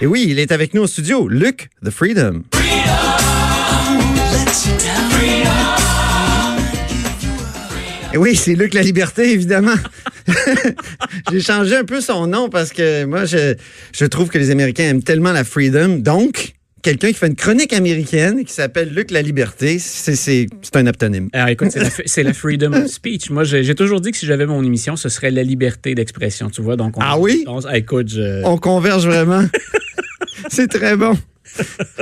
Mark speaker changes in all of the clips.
Speaker 1: Et oui, il est avec nous au studio, Luc, The Freedom. Et oui, c'est Luc La Liberté, évidemment. J'ai changé un peu son nom parce que moi, je, je trouve que les Américains aiment tellement la freedom. Donc, quelqu'un qui fait une chronique américaine qui s'appelle Luc La Liberté, c'est un aptonyme.
Speaker 2: Alors écoute, c'est la, freedom of speech. Moi, j'ai toujours dit que si j'avais mon émission, ce serait la liberté d'expression, tu vois. Donc
Speaker 1: ah oui?
Speaker 2: On, ah, écoute, je...
Speaker 1: on converge vraiment. c'est très bon.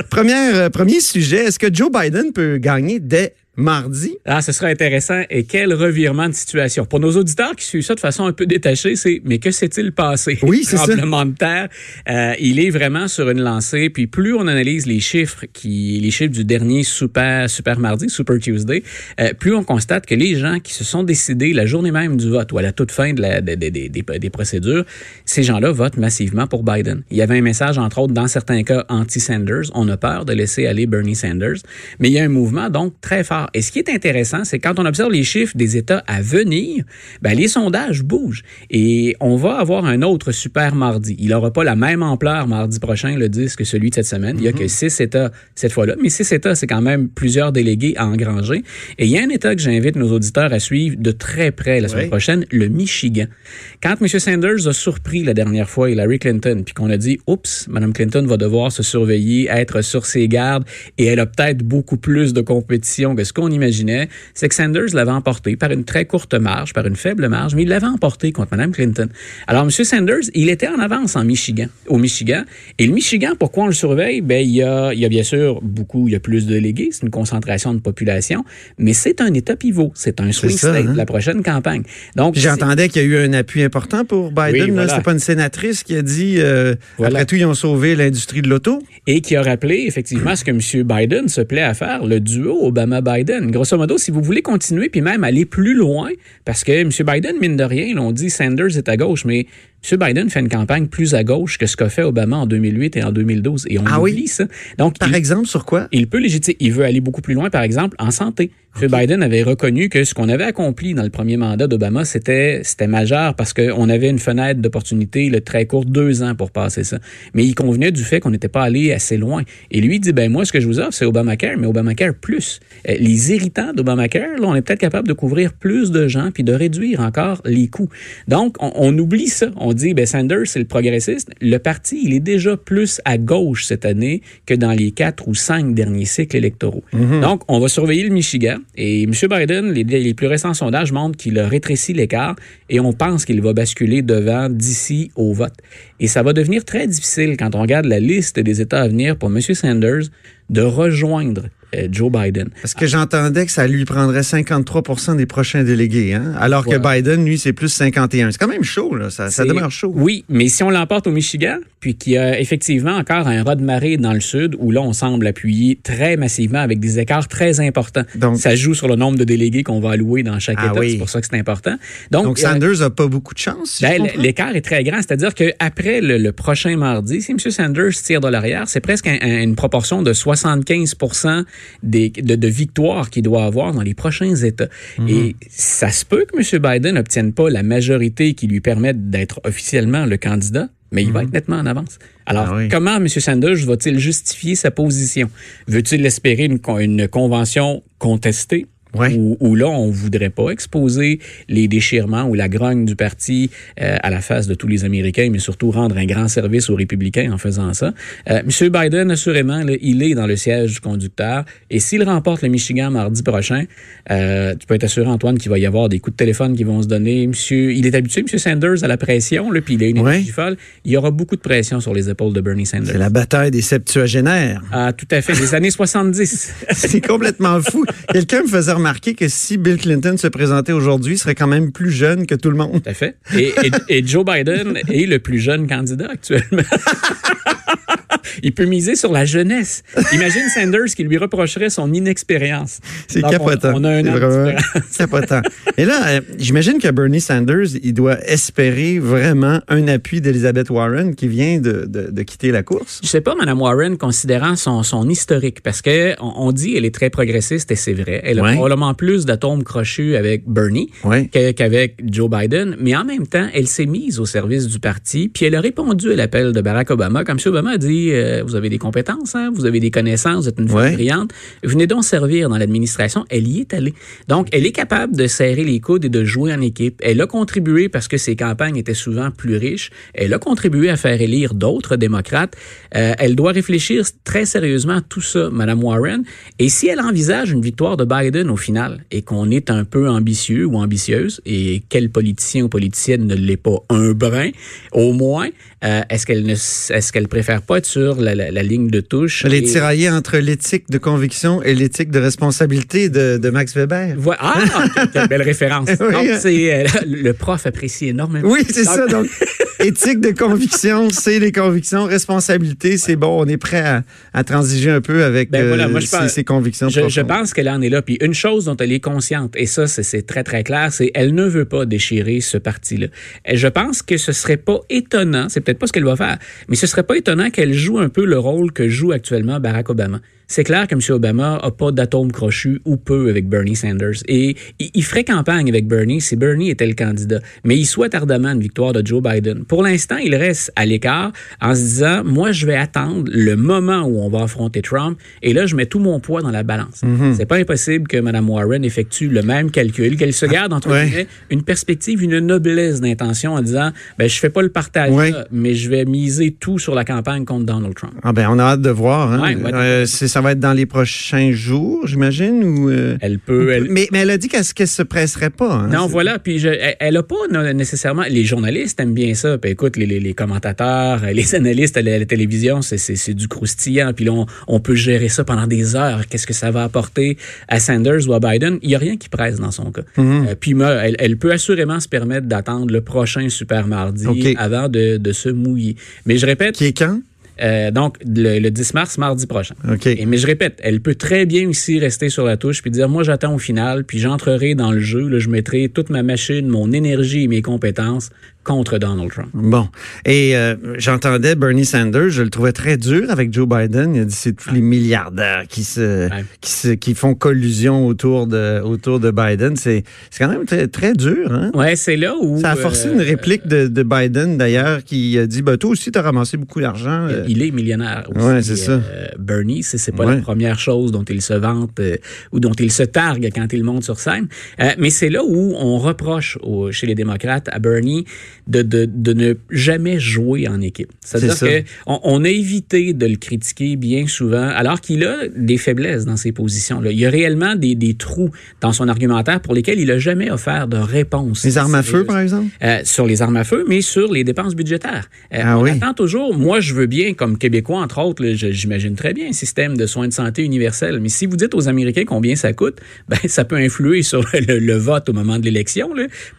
Speaker 1: Première, euh, premier sujet, est-ce que Joe Biden peut gagner dès mardi.
Speaker 2: Ah, ce sera intéressant. Et quel revirement de situation. Pour nos auditeurs qui suivent ça de façon un peu détachée, c'est mais que s'est-il passé?
Speaker 1: Oui, c'est ça.
Speaker 2: de terre. Euh, il est vraiment sur une lancée. Puis plus on analyse les chiffres, qui, les chiffres du dernier super, super mardi, Super Tuesday, euh, plus on constate que les gens qui se sont décidés la journée même du vote ou à la toute fin de la, des, des, des procédures, ces gens-là votent massivement pour Biden. Il y avait un message, entre autres, dans certains cas, anti-Sanders. On a peur de laisser aller Bernie Sanders. Mais il y a un mouvement, donc, très fort et ce qui est intéressant, c'est quand on observe les chiffres des États à venir, ben, les sondages bougent. Et on va avoir un autre super mardi. Il n'aura pas la même ampleur mardi prochain, le 10, que celui de cette semaine. Il n'y a que mhm. six États cette fois-là. Mais six États, c'est quand même plusieurs délégués à engranger. Et il y a un État que j'invite nos auditeurs à suivre de très près la semaine prochaine, le Michigan. Quand M. Sanders a surpris la dernière fois Hillary Clinton, puis qu'on a dit, oups, Mme Clinton va devoir se surveiller, être sur ses gardes, et elle a peut-être beaucoup plus de compétition que ce qu'on imaginait, c'est que Sanders l'avait emporté par une très courte marge, par une faible marge, mais il l'avait emporté contre Mme Clinton. Alors, M. Sanders, il était en avance en Michigan, au Michigan. Et le Michigan, pourquoi on le surveille? Ben, il y a, il y a bien sûr beaucoup, il y a plus de délégués, c'est une concentration de population, mais c'est un État pivot, c'est un swing state hein? la prochaine campagne.
Speaker 1: Donc, j'entendais qu'il y a eu un appui important pour Biden. Oui, C'est pas une sénatrice qui a dit, euh, après tout, ils ont sauvé l'industrie de l'auto.
Speaker 2: Et qui a rappelé effectivement ce que M. Biden se plaît à faire, le duo Obama-Biden grosso modo, si vous voulez continuer puis même aller plus loin, parce que M. Biden, mine de rien, l'on dit Sanders est à gauche, mais M. Biden fait une campagne plus à gauche que ce qu'a fait Obama en 2008 et en 2012. Et on ah oublie ça.
Speaker 1: Donc, par exemple, sur quoi?
Speaker 2: Il peut légitimer. Il veut aller beaucoup plus loin, par exemple, en santé. M. Biden avait reconnu que ce qu'on avait accompli dans le premier mandat d'Obama, c'était c'était majeur parce qu'on avait une fenêtre d'opportunité le très courte, deux ans pour passer ça. Mais il convenait du fait qu'on n'était pas allé assez loin. Et lui dit, ben moi, ce que je vous offre, c'est Obamacare, mais Obamacare plus. Euh, les irritants d'Obamacare, là, on est peut-être capable de couvrir plus de gens puis de réduire encore les coûts. Donc, on, on oublie ça. On dit, ben Sanders, c'est le progressiste. Le parti, il est déjà plus à gauche cette année que dans les quatre ou cinq derniers cycles électoraux. Mhm. Donc, on va surveiller le Michigan. Et M. Biden, les, les plus récents sondages montrent qu'il a rétréci l'écart et on pense qu'il va basculer devant d'ici au vote. Et ça va devenir très difficile quand on regarde la liste des États à venir pour M. Sanders de rejoindre Joe Biden.
Speaker 1: Parce que j'entendais que ça lui prendrait 53% des prochains délégués, hein? alors que Biden, lui, c'est plus 51. C'est quand même chaud, là. Ça, ça demeure chaud.
Speaker 2: Oui, mais si on l'emporte au Michigan, puis qu'il y a effectivement encore un raz de marée dans le sud, où là, on semble appuyer très massivement avec des écarts très importants. Donc, ça joue sur le nombre de délégués qu'on va allouer dans chaque ah État. C'est pour ça que c'est important.
Speaker 1: Donc, Sanders n'a pas beaucoup de chance.
Speaker 2: ben, L'écart est très grand. C'est-à-dire qu'après le, le, prochain mardi, si M. Sanders tire de l'arrière, c'est presque une proportion de 75 des, de, de victoires qu'il doit avoir dans les prochains États. Mhm. Et ça se peut que M. Biden n'obtienne pas la majorité qui lui permette d'être officiellement le candidat, mais il va mhm. être nettement en avance. Alors, ah comment M. Sanders va-t-il justifier sa position? Veut-il espérer une, une convention contestée? Ouais. Où, là, on voudrait pas exposer les déchirements ou la grogne du parti euh, à la face de tous les Américains, mais surtout rendre un grand service aux républicains en faisant ça. Euh, M. Biden, assurément, il est dans le siège du conducteur. Et s'il remporte le Michigan mardi prochain, euh, tu peux être assuré, Antoine, qu'il va y avoir des coups de téléphone qui vont se donner. Monsieur, il est habitué, M. Sanders, à la pression, là, puis il a une énergie folle. Il y aura beaucoup de pression sur les épaules de Bernie Sanders.
Speaker 1: C'est la bataille des septuagénaires.
Speaker 2: Ah, tout à fait, des années 70.
Speaker 1: C'est complètement fou. Quelqu'un me faisait remarqué que si Bill Clinton se présentait aujourd'hui, il serait quand même plus jeune que tout le monde.
Speaker 2: Tout à fait. Et, et Joe Biden est le plus jeune candidat actuellement. il peut miser sur la jeunesse. Imagine Sanders qui lui reprocherait son inexpérience.
Speaker 1: C'est
Speaker 2: on-
Speaker 1: capotant.
Speaker 2: On, a un an
Speaker 1: capotant. Et là, euh, j'imagine que Bernie Sanders, il doit espérer vraiment un appui d'Elizabeth Warren qui vient de, de- de quitter la course.
Speaker 2: Je sais pas, Mme Warren, considérant son, son historique, parce que on, on dit elle est très progressiste et c'est vrai. Elle a
Speaker 1: Ouais.
Speaker 2: probablement plus d'atomes crochus avec Bernie
Speaker 1: Ouais.
Speaker 2: qu'avec Joe Biden, mais en même temps, elle s'est mise au service du parti, puis elle a répondu à l'appel de Barack Obama. Comme si Obama a dit, euh, vous avez des compétences, hein, vous avez des connaissances, vous êtes une fille
Speaker 1: Ouais.
Speaker 2: brillante, venez donc servir dans l'administration. Elle y est allée. Donc, elle est capable de serrer les coudes et de jouer en équipe. Elle a contribué parce que ses campagnes étaient souvent plus riches. Elle a contribué à faire élire d'autres démocrates. Euh, elle doit réfléchir très sérieusement à tout ça, Mme Warren. Et si elle envisage une victoire de Biden au final et qu'on est un peu ambitieux ou ambitieuse, et quel politicien ou politicienne ne l'est pas un brin, au moins, euh, est-ce qu'elle ne, est-ce qu'elle préfère pas être sur la, la- la ligne de touche?
Speaker 1: Elle est
Speaker 2: et-
Speaker 1: tiraillée entre l'éthique de conviction et l'éthique de responsabilité de, de Max Weber.
Speaker 2: Voilà. Ah, quelle- quelle belle référence.
Speaker 1: Oui.
Speaker 2: Donc, c'est, euh, le prof apprécie énormément.
Speaker 1: Oui, c'est
Speaker 2: Donc-
Speaker 1: ça. Donc, éthique de conviction, c'est les convictions. Responsabilité, c'est bon, on est prêt à, à transiger un peu avec
Speaker 2: Ben
Speaker 1: euh,
Speaker 2: voilà, moi, je
Speaker 1: ses,
Speaker 2: pense-
Speaker 1: ses convictions.
Speaker 2: Je, je pense qu'elle en est là. Puis une chose dont elle est consciente, et ça, c'est- c'est très, très clair, c'est elle ne veut pas déchirer ce parti-là. Et je pense que ce serait pas étonnant, c'est peut-être pas ce qu'elle va faire, mais ce serait pas étonnant qu'elle joue un peu le rôle que joue actuellement Barack Obama. C'est clair que M. Obama a pas d'atome crochu ou peu avec Bernie Sanders. Et il, ferait campagne avec Bernie si Bernie était le candidat. Mais il souhaite ardemment une victoire de Joe Biden. Pour l'instant, il reste à l'écart en se disant, moi, je vais attendre le moment où on va affronter Trump. Et là, je mets tout mon poids dans la balance. C'est pas impossible que Mme Warren effectue le même calcul, qu'elle se garde, entre
Speaker 1: Ouais.
Speaker 2: guillemets, une perspective, une noblesse d'intention en disant, ben, je fais pas le partage,
Speaker 1: Ouais.
Speaker 2: là, mais je vais miser tout sur la campagne contre Donald Trump.
Speaker 1: Ah ben, on a hâte de voir. Hein.
Speaker 2: Ouais.
Speaker 1: Euh, c'est- ça va être dans les prochains jours, j'imagine, ou. euh,
Speaker 2: Elle peut, elle,
Speaker 1: Mais, mais elle a dit qu'elle ne se presserait pas. hein.
Speaker 2: Non, voilà. Puis je, elle- elle a pas nécessairement. Les journalistes aiment bien ça. Puis écoute, les, les, les commentateurs, euh, les analystes à la, télévision, c'est, du croustillant. Puis là, on, on peut gérer ça pendant des heures. Qu'est-ce que ça va apporter à Sanders ou à Biden? Il y a rien qui presse dans son cas.
Speaker 1: Mhm.
Speaker 2: Euh, puis elle, elle peut assurément se permettre d'attendre le prochain super mardi avant de, de se mouiller. Mais je répète,
Speaker 1: Qui est quand?
Speaker 2: Euh, donc le, le 10 mars, mardi prochain.
Speaker 1: OK.
Speaker 2: Et, mais je répète, elle peut très bien aussi rester sur la touche puis dire moi j'attends au final puis j'entrerai dans le jeu, là, je mettrai toute ma machine, mon énergie et mes compétences contre Donald Trump.
Speaker 1: Bon. Et euh, j'entendais Bernie Sanders, je le trouvais très dur avec Joe Biden. Il a dit c'est tous les milliardaires qui se,
Speaker 2: Ouais.
Speaker 1: qui se qui font collusion autour de autour de Biden. C'est c'est quand même très très dur. Hein?
Speaker 2: Ouais, c'est là où
Speaker 1: Ça a forcé
Speaker 2: euh,
Speaker 1: une réplique de, de Biden d'ailleurs qui a dit bah toi aussi t'as ramassé beaucoup d'argent. Euh,
Speaker 2: Il est millionnaire aussi.
Speaker 1: Ouais, c'est ça.
Speaker 2: euh, Bernie, c'est, pas
Speaker 1: Ouais.
Speaker 2: la première chose dont il se vante euh, ou dont il se targue quand il monte sur scène. Mais c'est là où on reproche au- chez les démocrates à Bernie de, de, de ne jamais jouer en équipe. C'est-à-dire que on, a évité de le critiquer bien souvent, alors qu'il a des faiblesses dans ses positions-là. Il y a réellement des, des trous dans son argumentaire pour lesquels il a jamais offert de réponse.
Speaker 1: les armes à feu par exemple?
Speaker 2: Sur les armes à feu, mais sur les dépenses budgétaires.
Speaker 1: Ah
Speaker 2: on
Speaker 1: oui.
Speaker 2: attend toujours, moi je veux bien, comme Québécois entre autres, j'imagine très bien un système de soins de santé universel, mais si vous dites aux Américains combien ça coûte, ben ça peut influer sur le, le vote au moment de l'élection.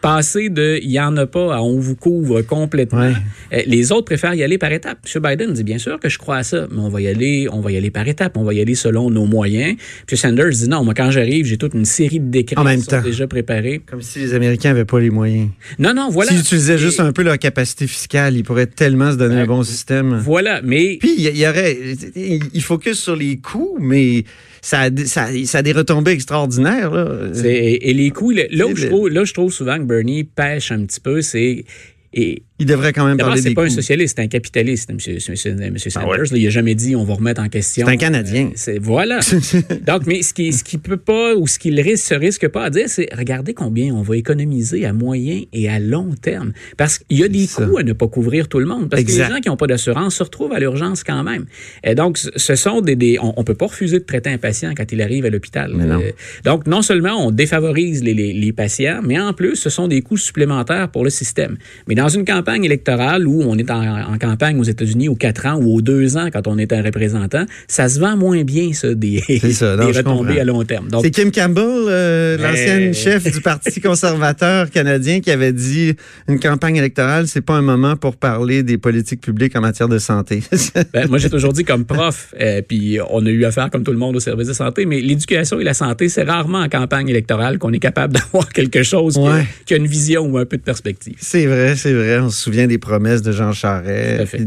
Speaker 2: Passer de il y en a pas à on vous couvre complètement.
Speaker 1: Ouais.
Speaker 2: Euh, les autres préfèrent y aller par étapes. M. Biden dit bien sûr que je crois à ça, mais on va y aller, on va y aller par étapes, on va y aller selon nos moyens. M. Sanders dit non, moi quand j'arrive, j'ai toute une série de décrets
Speaker 1: En même
Speaker 2: qui sont
Speaker 1: temps.
Speaker 2: déjà préparés.
Speaker 1: Comme si les Américains avaient pas les moyens.
Speaker 2: Non, non, voilà.
Speaker 1: S'ils utilisaient
Speaker 2: Et-
Speaker 1: juste un peu leur capacité fiscale, ils pourraient tellement se donner un bon système.
Speaker 2: Voilà, mais
Speaker 1: Puis, il y, aurait. Il focus sur les coûts, mais ça a, des- ça, ça a des retombées extraordinaires. Là.
Speaker 2: Et les coûts, là où, je trouve, là, je trouve souvent que Bernie pêche un petit peu, c'est. Et
Speaker 1: Il devrait quand même parler
Speaker 2: c'est
Speaker 1: des
Speaker 2: pas un socialiste, c'est un capitaliste, M. Sanders.
Speaker 1: Ah ouais.
Speaker 2: là. il a jamais dit on va remettre en question.
Speaker 1: C'est un Canadien.
Speaker 2: Euh, voilà. Donc, mais ce qui, ce qui peut pas ou ce qu'il risque, se risque pas à dire, c'est regardez combien on va économiser à moyen et à long terme. Parce qu'il y a des coûts à ne pas couvrir tout le monde. Parce que les gens qui n'ont pas d'assurance se retrouvent à l'urgence quand même. Et donc, ce- sont des, des on, on peut pas refuser de traiter un patient quand il arrive à l'hôpital. Euh, donc, non seulement on défavorise les, les, les patients, mais en plus, ce sont des coûts supplémentaires pour le système. Mais dans une campagne campagne électorale où on est en, campagne aux États-Unis aux quatre ans ou aux deux ans quand on est un représentant, ça se vend moins bien, ça, des,
Speaker 1: ça,
Speaker 2: des retombées à long terme.
Speaker 1: C'est Kim Campbell, euh, l'ancienne chef du Parti conservateur canadien, qui avait dit une campagne électorale, c'est pas un moment pour parler des politiques publiques en matière de santé.
Speaker 2: ben, moi, j'ai toujours dit comme prof, euh, puis on a eu affaire comme tout le monde au service de santé, mais l'éducation et la santé, c'est rarement en campagne électorale qu'on est capable d'avoir quelque chose qui, a, une vision ou un peu de perspective.
Speaker 1: C'est vrai, c'est vrai. On se souvient des promesses de Jean Charest.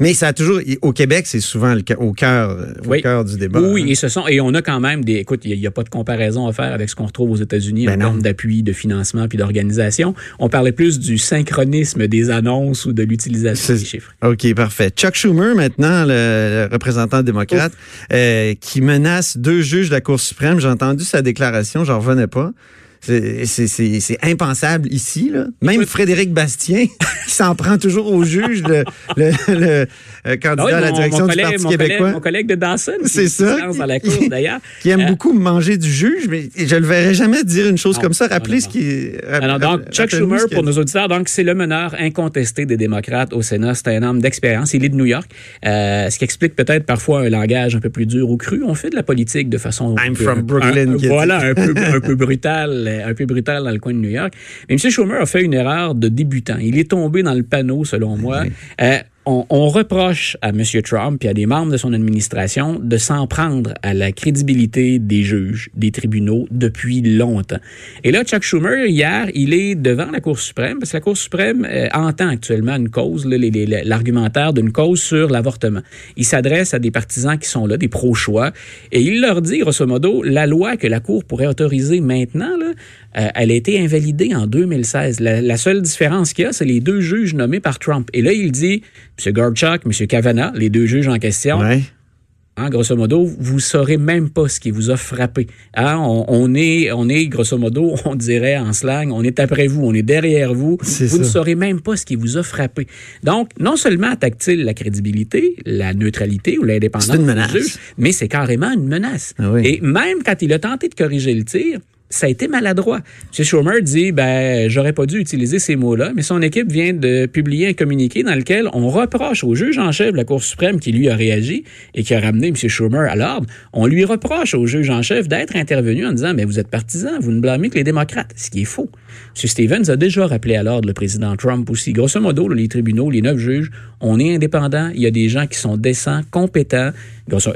Speaker 1: Mais ça a toujours, au Québec, c'est souvent au cœur, au cœur du débat.
Speaker 2: Oui, hein. et ce sont, et on a quand même des, écoute, il n'y a, pas de comparaison à faire avec ce qu'on retrouve aux États-Unis ben en termes d'appui, de financement puis d'organisation. On parlait plus du synchronisme des annonces ou de l'utilisation des chiffres.
Speaker 1: OK, parfait. Chuck Schumer, maintenant, le, représentant démocrate, euh, qui menace deux juges de la Cour suprême. J'ai entendu sa déclaration, j'en revenais pas. C'est impensable ici. Là. Même Frédéric Bastien, qui s'en prend toujours au juge, le, le, le euh, candidat à la direction du Parti québécois.
Speaker 2: mon collègue de Dawson,
Speaker 1: c'est ça.
Speaker 2: Dans la cour, d'ailleurs.
Speaker 1: qui aime euh, beaucoup manger du juge, mais je le verrai jamais dire une chose comme ça. Rappelez ce qui.
Speaker 2: Alors, donc, Chuck Schumer, pour nos auditeurs, donc c'est le meneur incontesté des démocrates au Sénat. C'est un homme d'expérience. Il est de New York, euh, ce qui explique peut-être parfois un langage un peu plus dur ou cru. On fait de la politique de façon.
Speaker 1: I'm from Brooklyn.
Speaker 2: voilà, un peu, un peu brutal un peu brutal dans le coin de New York. Mais M. Schumer a fait une erreur de débutant. Il est tombé dans le panneau, selon moi. Euh, on, reproche à M. Trump et à des membres de son administration de s'en prendre à la crédibilité des juges, des tribunaux depuis longtemps. Et là, Chuck Schumer, hier, il est devant la Cour suprême, parce que la Cour suprême euh, entend actuellement une cause, l'argumentaire d'une cause sur l'avortement. Il s'adresse à des partisans qui sont là, des pro-choix, et il leur dit, grosso modo, la loi que la Cour pourrait autoriser maintenant, euh, elle a été invalidée en 2016. La, seule différence qu'il y a, c'est les deux juges nommés par Trump. Et là, il dit, M. Gorchak, M. Kavanaugh, les deux juges en question, hein, grosso modo, vous saurez même pas ce qui vous a frappé. Hein, on, est, on est, grosso modo, on dirait en slang, on est après vous, on est derrière vous. Vous ne saurez même pas ce qui vous a frappé. Donc, non seulement attaque-t-il la crédibilité, la neutralité ou l'indépendance
Speaker 1: du juge,
Speaker 2: mais c'est carrément une menace.
Speaker 1: Ah
Speaker 2: Et même quand il a tenté de corriger le tir, ça a été maladroit. M. Schumer dit, ben, j'aurais pas dû utiliser ces mots-là, mais son équipe vient de publier un communiqué dans lequel on reproche au juge en chef de la Cour suprême qui lui a réagi et qui a ramené M. Schumer à l'ordre, on lui reproche au juge en chef d'être intervenu en disant, mais vous êtes partisan, vous ne blâmez que les démocrates, ce qui est faux. M. Stevens a déjà rappelé à l'ordre le président Trump aussi. Grosso modo, les tribunaux, les neuf juges, on est indépendants, il y a des gens qui sont décents, compétents,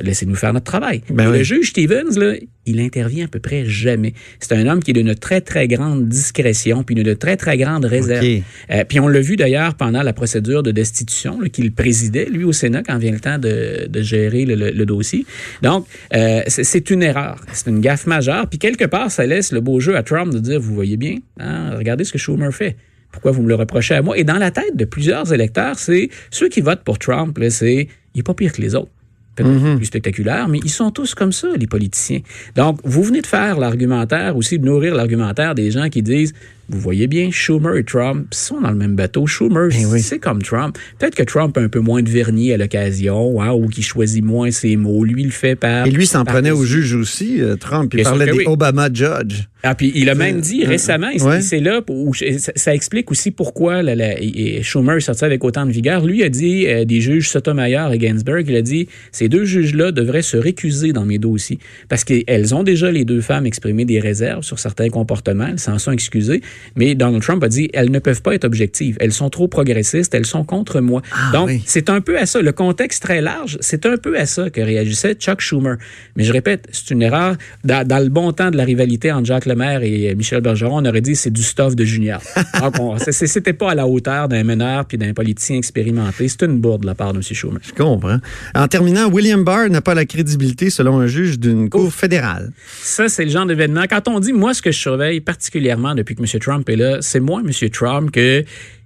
Speaker 2: laissez-nous faire notre travail.
Speaker 1: Ben
Speaker 2: le juge Stevens, là, il intervient à peu près jamais. C'est un homme qui est d'une très, très grande discrétion, puis d'une très, très grande réserve. Euh, puis on l'a vu d'ailleurs pendant la procédure de destitution qu'il présidait, lui, au Sénat, quand vient le temps de, de gérer le, le, dossier. Donc, euh, c'est une erreur. C'est une gaffe majeure. Puis quelque part, ça laisse le beau jeu à Trump de dire, vous voyez bien, hein, regardez ce que Schumer fait. Pourquoi vous me le reprochez à moi? Et dans la tête de plusieurs électeurs, c'est ceux qui votent pour Trump, c'est il n'est pas pire que les autres peut-être mhm. plus spectaculaire, mais ils sont tous comme ça, les politiciens. Donc, vous venez de faire l'argumentaire, aussi de nourrir l'argumentaire des gens qui disent vous voyez bien, Schumer et Trump sont dans le même bateau. Schumer, ben c'est comme Trump. Peut-être que Trump a un peu moins de vernis à l'occasion, hein, ou qu'il choisit moins ses mots. Lui, il le fait par.
Speaker 1: Et lui s'en prenait au juge aussi, euh, Trump. Il parlait des Obama Judge.
Speaker 2: Ah, puis il a même dit récemment, c'est là où ça, explique aussi pourquoi Schumer est sorti avec autant de vigueur. Lui a dit euh, des juges Sotomayor et Ginsburg, il a dit ces deux juges-là devraient se récuser dans mes dossiers parce qu'elles ont déjà les deux femmes exprimé des réserves sur certains comportements, elles s'en sont excusées. Mais Donald Trump a dit, elles ne peuvent pas être objectives. Elles sont trop progressistes. Elles sont contre moi.
Speaker 1: Ah,
Speaker 2: Donc, c'est un peu à ça. Le contexte très large, c'est un peu à ça que réagissait Chuck Schumer. Mais je répète, c'est une erreur. Dans, le bon temps de la rivalité entre Jacques Lemaire et Michel Bergeron, on aurait dit c'est du stuff de junior. C'était pas à la hauteur d'un meneur puis d'un politicien expérimenté. C'est une bourde de la part de M. Schumer.
Speaker 1: Je comprends. En terminant, William Barr n'a pas la crédibilité, selon un juge d'une cour fédérale.
Speaker 2: Ça, c'est le genre d'événement. Quand on dit, moi, ce que je surveille particulièrement depuis que M. Trump est là, c'est moi, M. Trump, que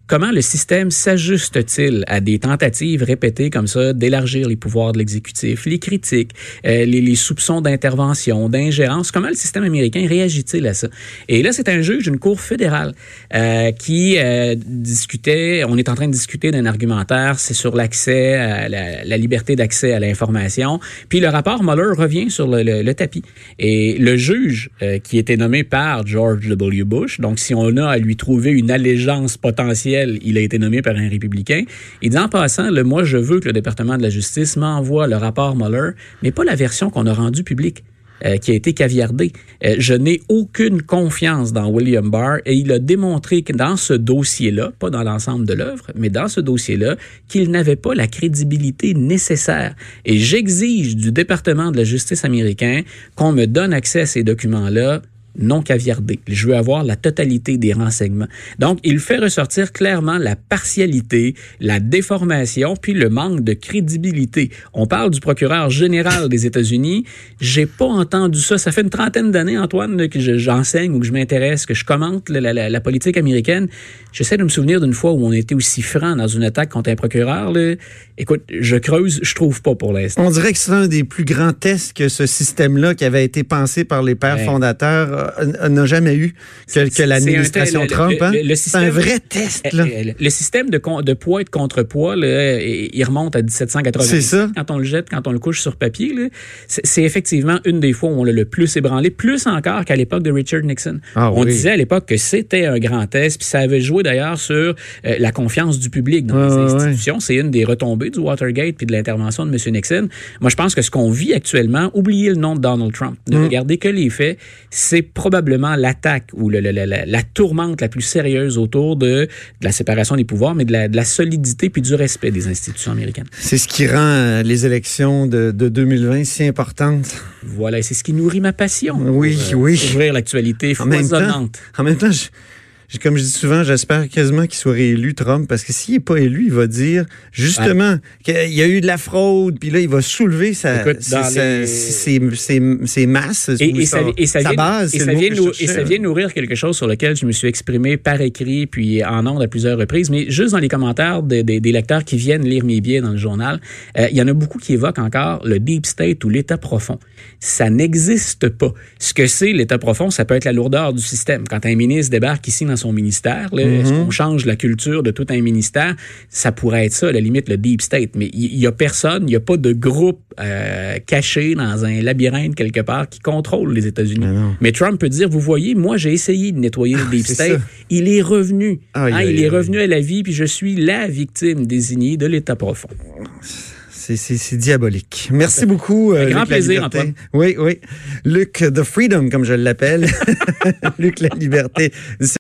Speaker 2: Comment le système s'ajuste-t-il à des tentatives répétées comme ça d'élargir les pouvoirs de l'exécutif, les critiques, euh, les, soupçons d'intervention, d'ingérence? Comment le système américain réagit-il à ça? Et là, c'est un juge d'une cour fédérale euh, qui euh, discutait, on est en train de discuter d'un argumentaire, c'est sur l'accès, à la, liberté d'accès à l'information. Puis le rapport Mueller revient sur le, le, tapis. Et le juge qui était nommé par George W. Bush, donc si on a à lui trouver une allégeance potentielle il a été nommé par un républicain. Il dit en passant, le, moi, je veux que le département de la justice m'envoie le rapport Mueller, mais pas la version qu'on a rendue publique. Euh, qui a été caviardé. Euh, je n'ai aucune confiance dans William Barr et il a démontré que dans ce dossier-là, pas dans l'ensemble de l'œuvre, mais dans ce dossier-là, qu'il n'avait pas la crédibilité nécessaire. Et j'exige du département de la justice américain qu'on me donne accès à ces documents-là non caviardé. Je veux avoir la totalité des renseignements. Donc, il fait ressortir clairement la partialité, la déformation, puis le manque de crédibilité. On parle du procureur général des États-Unis. J'ai pas entendu ça. Ça fait une trentaine d'années, Antoine, que j'enseigne ou que je m'intéresse, que je commente la, la, la politique américaine. J'essaie de me souvenir d'une fois où on était aussi franc dans une attaque contre un procureur. Là. Écoute, je creuse, je trouve pas pour l'instant.
Speaker 1: On dirait que c'est un des plus grands tests que ce système-là qui avait été pensé par les pères fondateurs n'a jamais eu que, l'administration Trump. Hein? C'est un vrai test. Là.
Speaker 2: Le système de, de poids et de contrepoids, là, il remonte à 1780.
Speaker 1: C'est ça.
Speaker 2: Quand on le jette, quand on le couche sur papier, c'est effectivement une des fois où on l'a le plus ébranlé, plus encore qu'à l'époque de Richard Nixon. Ah, on disait à l'époque que c'était un grand test, puis ça avait joué d'ailleurs sur euh, la confiance du public dans les institutions. C'est une des retombées du Watergate puis de l'intervention de M. Nixon. Moi, je pense que ce qu'on vit actuellement, oubliez le nom de Donald Trump, ne mm. regardez que les faits, c'est probablement l'attaque ou le, la, tourmente la plus sérieuse autour de, de, la séparation des pouvoirs, mais de la, de la solidité puis du respect des institutions américaines.
Speaker 1: C'est ce qui rend euh, les élections de, de 2020 si importantes.
Speaker 2: Voilà, et c'est ce qui nourrit ma passion.
Speaker 1: Oui,
Speaker 2: pour,
Speaker 1: oui.
Speaker 2: Ouvrir l'actualité foisonnante.
Speaker 1: En même temps, je, comme je dis souvent, j'espère quasiment qu'il soit réélu, Trump, parce que s'il n'est pas élu, il va dire justement qu'il y a eu de la fraude, puis là, il va soulever sa, ses, masses, et, sa, base.
Speaker 2: Et ça, vient et ça vient nourrir quelque chose sur lequel je me suis exprimé par écrit, puis en ondes à plusieurs reprises, mais juste dans les commentaires des lecteurs qui viennent lire mes billets dans le journal, euh, il y en a beaucoup qui évoquent encore le deep state ou l'état profond. Ça n'existe pas. Ce que c'est l'état profond, ça peut être la lourdeur du système. Quand un ministre débarque ici dans son ministère. Est-ce mhm. qu'on change la culture de tout un ministère? Ça pourrait être ça, à la limite, le deep state. Mais il n'y a personne, il n'y a pas de groupe euh, caché dans un labyrinthe quelque part qui contrôle les États-Unis. Mais, Trump peut dire, vous voyez, moi, j'ai essayé de nettoyer le ah, deep state. Il est revenu. Hein, il est revenu à la vie, puis je suis la victime désignée de l'État profond.
Speaker 1: C'est diabolique. Merci beaucoup.
Speaker 2: Un euh, grand plaisir, Antoine.
Speaker 1: Oui, oui. Luc, The Freedom, comme je l'appelle. Luc, la liberté.